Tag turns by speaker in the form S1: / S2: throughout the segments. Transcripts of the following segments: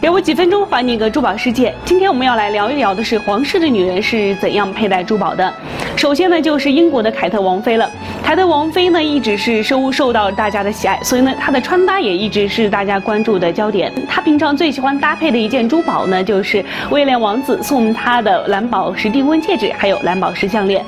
S1: 给我几分钟，还你一个珠宝世界。今天我们要来聊一聊的是皇室的女人是怎样佩戴珠宝的。首先呢，就是英国的凯特王妃了。凯特王妃呢，一直是受受到大家的喜爱，所以呢，她的穿搭也一直是大家关注的焦点。她平常最喜欢搭配的一件珠宝呢，就是威廉王子送她的蓝宝石订婚戒指，还有蓝宝石项链。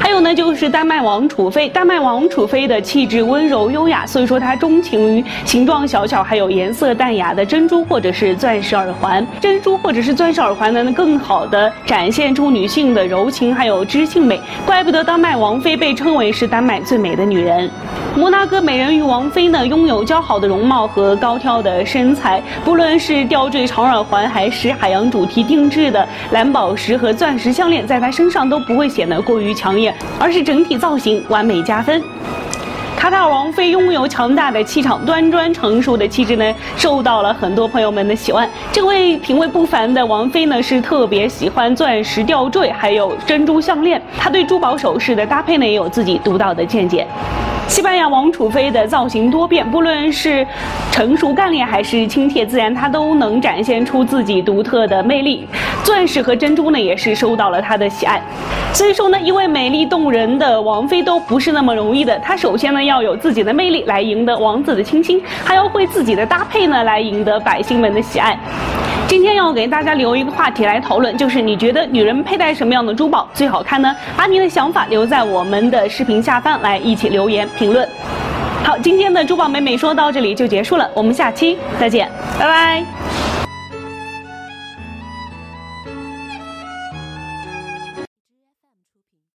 S1: 还有呢，就是丹麦王储妃。丹麦王储妃的气质温柔优雅，所以说她钟情于形状小巧还有颜色淡雅的珍珠或者是钻石耳环。珍珠或者是钻石耳环呢，能更好的展现出女性的柔情还有知性美。怪不得丹麦王妃被称为是丹麦最美的女人。摩纳哥美人鱼王妃呢，拥有姣好的容貌和高挑的身材，不论是吊坠长耳环，还是海洋主题定制的蓝宝石和钻石项链，在她身上都不会显得过于抢眼，而是整体造型完美加分。卡塔尔王妃拥有强大的气场，端庄成熟的气质呢，受到了很多朋友们的喜欢。这位品味不凡的王妃呢，是特别喜欢钻石吊坠，还有珍珠项链。她对珠宝首饰的搭配呢，也有自己独到的见解。西班牙王储妃的造型多变，不论是成熟干练还是亲切自然，她都能展现出自己独特的魅力。钻石和珍珠呢，也是受到了她的喜爱。所以说呢，一位美丽动人的王妃都不是那么容易的。她首先呢，要有自己的魅力来赢得王子的倾心，还要会自己的搭配呢，来赢得百姓们的喜爱。今天要给大家留一个话题来讨论，就是你觉得女人佩戴什么样的珠宝最好看呢？把你的想法留在我们的视频下方来一起留言评论。好，今天的珠宝美美说到这里就结束了，我们下期再见，拜拜。